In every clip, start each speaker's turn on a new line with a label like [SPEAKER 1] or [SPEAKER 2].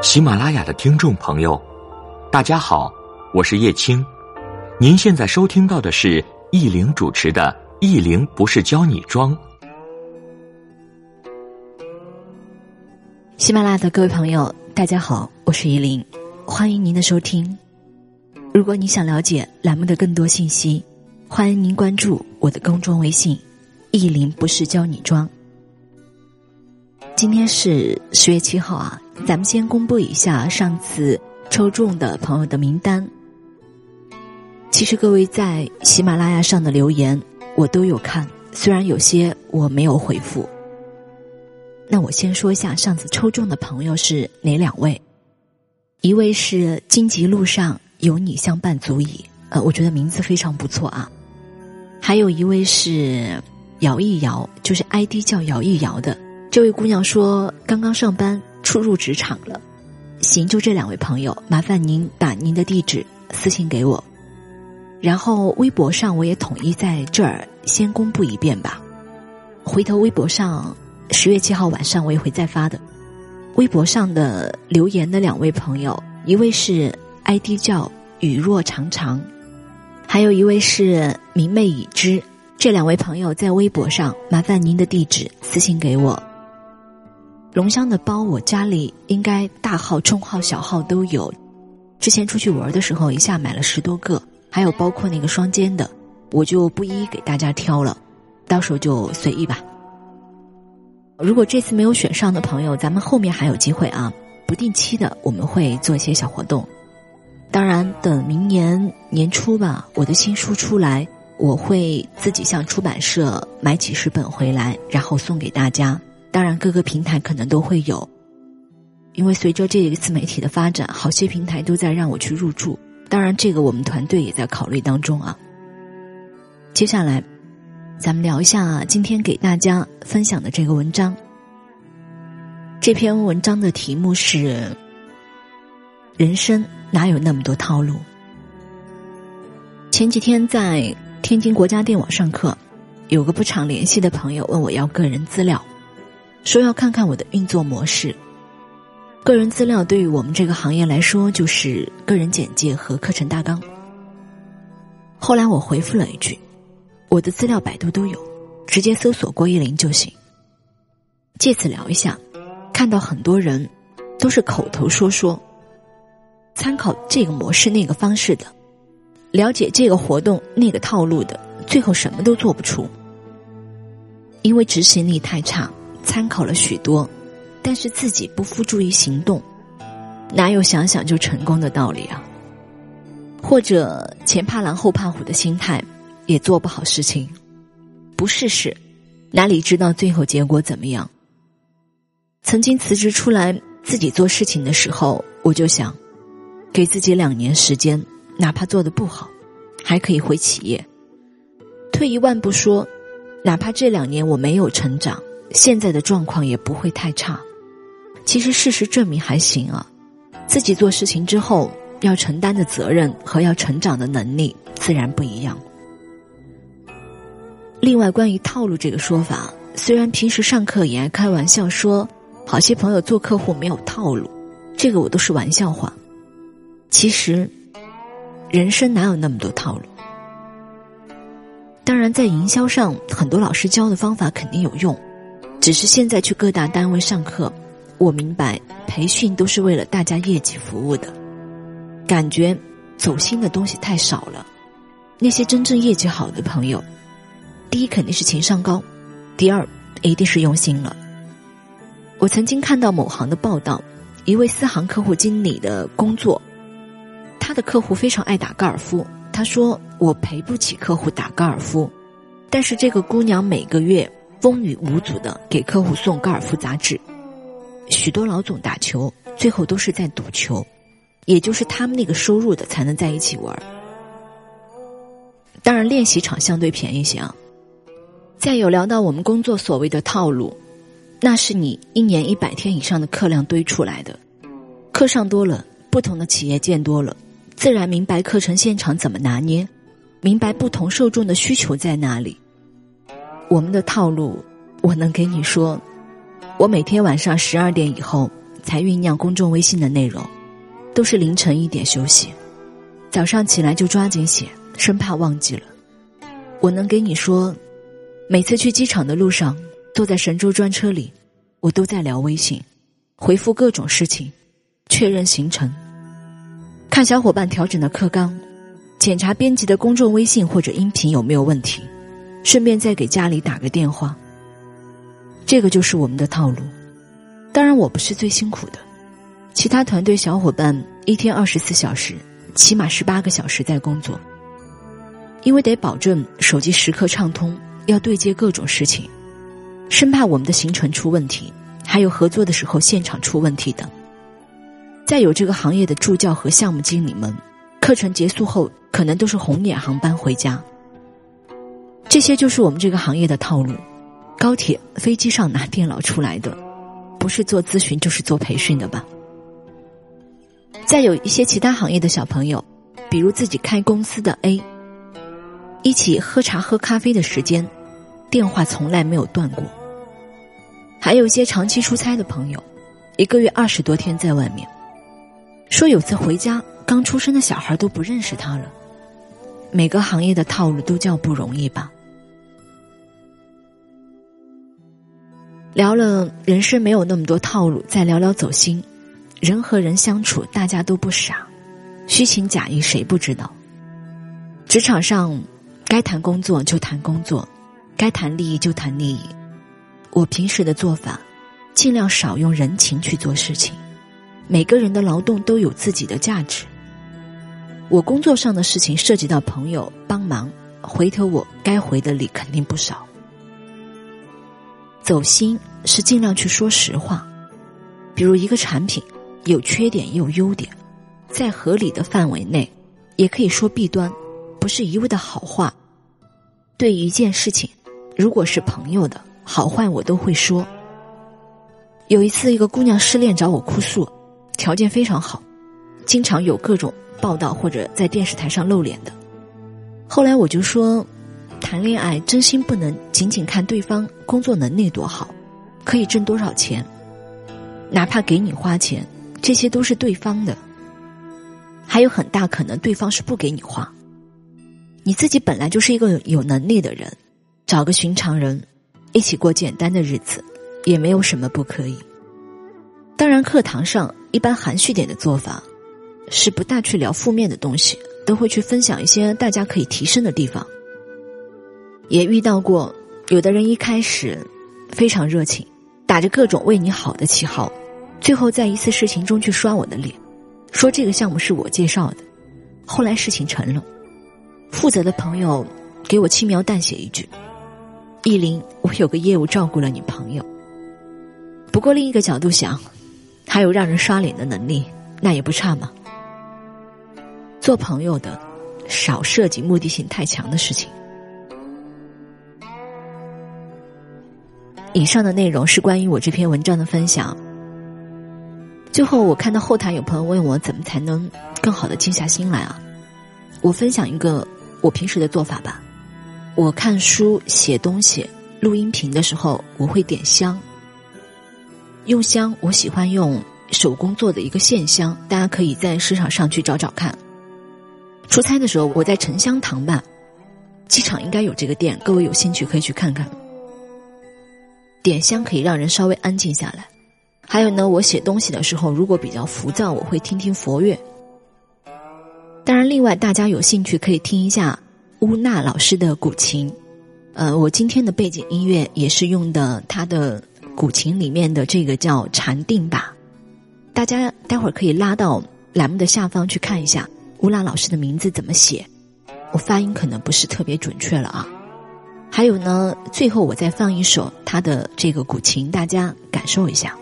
[SPEAKER 1] 喜马拉雅的听众朋友，大家好，我是叶青。您现在收听到的是易玲主持的《易玲不是教你装》。
[SPEAKER 2] 喜马拉雅的各位朋友，大家好，我是依林，欢迎您的收听。如果你想了解栏目的更多信息，欢迎您关注我的公众微信“易林不是教你装”。今天是十月七号啊，咱们先公布一下上次抽中的朋友的名单。其实各位在喜马拉雅上的留言我都有看，虽然有些我没有回复。那我先说一下上次抽中的朋友是哪两位？一位是荆棘路上有你相伴足矣，呃，我觉得名字非常不错啊。还有一位是摇一摇，就是 ID 叫摇一摇的。这位姑娘说：“刚刚上班，初入职场了。”行，就这两位朋友，麻烦您把您的地址私信给我，然后微博上我也统一在这儿先公布一遍吧。回头微博上十月七号晚上我也会再发的。微博上的留言的两位朋友，一位是 ID 叫雨若长长，还有一位是明媚已知。这两位朋友在微博上，麻烦您的地址私信给我。龙香的包，我家里应该大号、中号、小号都有。之前出去玩的时候，一下买了十多个，还有包括那个双肩的，我就不一一给大家挑了，到时候就随意吧。如果这次没有选上的朋友，咱们后面还有机会啊！不定期的我们会做一些小活动。当然，等明年年初吧，我的新书出来，我会自己向出版社买几十本回来，然后送给大家。当然，各个平台可能都会有，因为随着这一次媒体的发展，好些平台都在让我去入驻。当然，这个我们团队也在考虑当中啊。接下来，咱们聊一下今天给大家分享的这个文章。这篇文章的题目是：人生哪有那么多套路？前几天在天津国家电网上课，有个不常联系的朋友问我要个人资料。说要看看我的运作模式。个人资料对于我们这个行业来说，就是个人简介和课程大纲。后来我回复了一句：“我的资料百度都有，直接搜索郭一林就行。”借此聊一下，看到很多人都是口头说说，参考这个模式那个方式的，了解这个活动那个套路的，最后什么都做不出，因为执行力太差。参考了许多，但是自己不付诸于行动，哪有想想就成功的道理啊？或者前怕狼后怕虎的心态，也做不好事情。不试试，哪里知道最后结果怎么样？曾经辞职出来自己做事情的时候，我就想，给自己两年时间，哪怕做的不好，还可以回企业。退一万步说，哪怕这两年我没有成长。现在的状况也不会太差，其实事实证明还行啊。自己做事情之后要承担的责任和要成长的能力自然不一样。另外，关于套路这个说法，虽然平时上课也爱开玩笑说，好些朋友做客户没有套路，这个我都是玩笑话。其实，人生哪有那么多套路？当然，在营销上，很多老师教的方法肯定有用。只是现在去各大单位上课，我明白培训都是为了大家业绩服务的，感觉走心的东西太少了。那些真正业绩好的朋友，第一肯定是情商高，第二一定是用心了。我曾经看到某行的报道，一位私行客户经理的工作，他的客户非常爱打高尔夫，他说我赔不起客户打高尔夫，但是这个姑娘每个月。风雨无阻的给客户送高尔夫杂志，许多老总打球最后都是在赌球，也就是他们那个收入的才能在一起玩。当然，练习场相对便宜些啊。再有聊到我们工作所谓的套路，那是你一年一百天以上的课量堆出来的，课上多了，不同的企业见多了，自然明白课程现场怎么拿捏，明白不同受众的需求在哪里。我们的套路，我能给你说，我每天晚上十二点以后才酝酿公众微信的内容，都是凌晨一点休息，早上起来就抓紧写，生怕忘记了。我能给你说，每次去机场的路上，坐在神州专车里，我都在聊微信，回复各种事情，确认行程，看小伙伴调整的课纲，检查编辑的公众微信或者音频有没有问题，顺便再给家里打个电话。这个就是我们的套路。当然，我不是最辛苦的，其他团队小伙伴一天二十四小时，起码十八个小时在工作。因为得保证手机时刻畅通，要对接各种事情，生怕我们的行程出问题，还有合作的时候现场出问题等。再有这个行业的助教和项目经理们，课程结束后可能都是红眼航班回家。这些就是我们这个行业的套路：高铁、飞机上拿电脑出来的，不是做咨询就是做培训的吧？再有一些其他行业的小朋友，比如自己开公司的 A。一起喝茶喝咖啡的时间，电话从来没有断过。还有一些长期出差的朋友，一个月二十多天在外面，说有次回家，刚出生的小孩都不认识他了。每个行业的套路都叫不容易吧？聊了人生没有那么多套路，再聊聊走心。人和人相处，大家都不傻，虚情假意谁不知道？职场上。该谈工作就谈工作，该谈利益就谈利益。我平时的做法，尽量少用人情去做事情。每个人的劳动都有自己的价值。我工作上的事情涉及到朋友帮忙，回头我该回的礼肯定不少。走心是尽量去说实话，比如一个产品有缺点也有优点，在合理的范围内，也可以说弊端。不是一味的好话。对一件事情，如果是朋友的好坏，我都会说。有一次，一个姑娘失恋找我哭诉，条件非常好，经常有各种报道或者在电视台上露脸的。后来我就说，谈恋爱真心不能仅仅看对方工作能力多好，可以挣多少钱，哪怕给你花钱，这些都是对方的，还有很大可能对方是不给你花。你自己本来就是一个有能力的人，找个寻常人，一起过简单的日子，也没有什么不可以。当然，课堂上一般含蓄点的做法，是不大去聊负面的东西，都会去分享一些大家可以提升的地方。也遇到过有的人一开始非常热情，打着各种为你好的旗号，最后在一次事情中去刷我的脸，说这个项目是我介绍的，后来事情成了。负责的朋友给我轻描淡写一句：“意林，我有个业务照顾了你朋友。”不过另一个角度想，还有让人刷脸的能力，那也不差嘛。做朋友的，少涉及目的性太强的事情。以上的内容是关于我这篇文章的分享。最后，我看到后台有朋友问我，怎么才能更好的静下心来啊？我分享一个。我平时的做法吧，我看书、写东西、录音频的时候，我会点香。用香，我喜欢用手工做的一个线香，大家可以在市场上去找找看。出差的时候，我在沉香堂吧，机场应该有这个店，各位有兴趣可以去看看。点香可以让人稍微安静下来。还有呢，我写东西的时候，如果比较浮躁，我会听听佛乐。当然，另外大家有兴趣可以听一下乌娜老师的古琴。呃，我今天的背景音乐也是用的他的古琴里面的这个叫禅定吧。大家待会儿可以拉到栏目的下方去看一下乌娜老师的名字怎么写。我发音可能不是特别准确了啊。还有呢，最后我再放一首他的这个古琴，大家感受一下。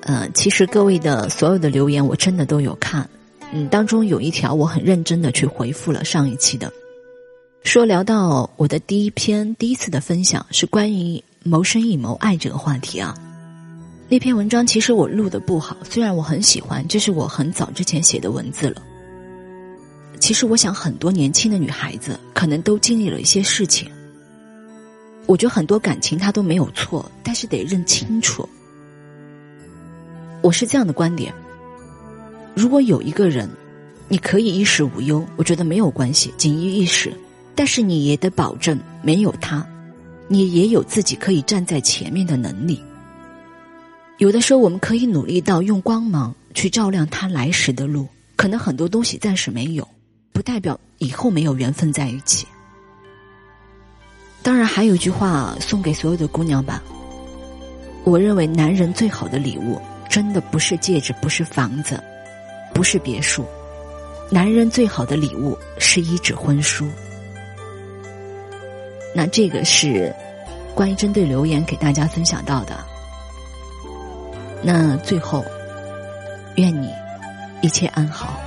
[SPEAKER 2] 呃，其实各位的所有的留言我真的都有看。嗯，当中有一条我很认真的去回复了上一期的，说聊到我的第一篇第一次的分享是关于谋生一谋爱这个话题啊。那篇文章其实我录的不好，虽然我很喜欢，这是我很早之前写的文字了。其实我想很多年轻的女孩子可能都经历了一些事情，我觉得很多感情它都没有错，但是得认清楚。我是这样的观点：如果有一个人，你可以衣食无忧，我觉得没有关系，锦衣玉食。但是你也得保证，没有他，你也有自己可以站在前面的能力。有的时候，我们可以努力到用光芒去照亮他来时的路。可能很多东西暂时没有，不代表以后没有缘分在一起。当然，还有一句话送给所有的姑娘吧。我认为，男人最好的礼物，真的不是戒指，不是房子，不是别墅。男人最好的礼物是一纸婚书。那这个是关于针对留言给大家分享到的。那最后，愿你。一切安好。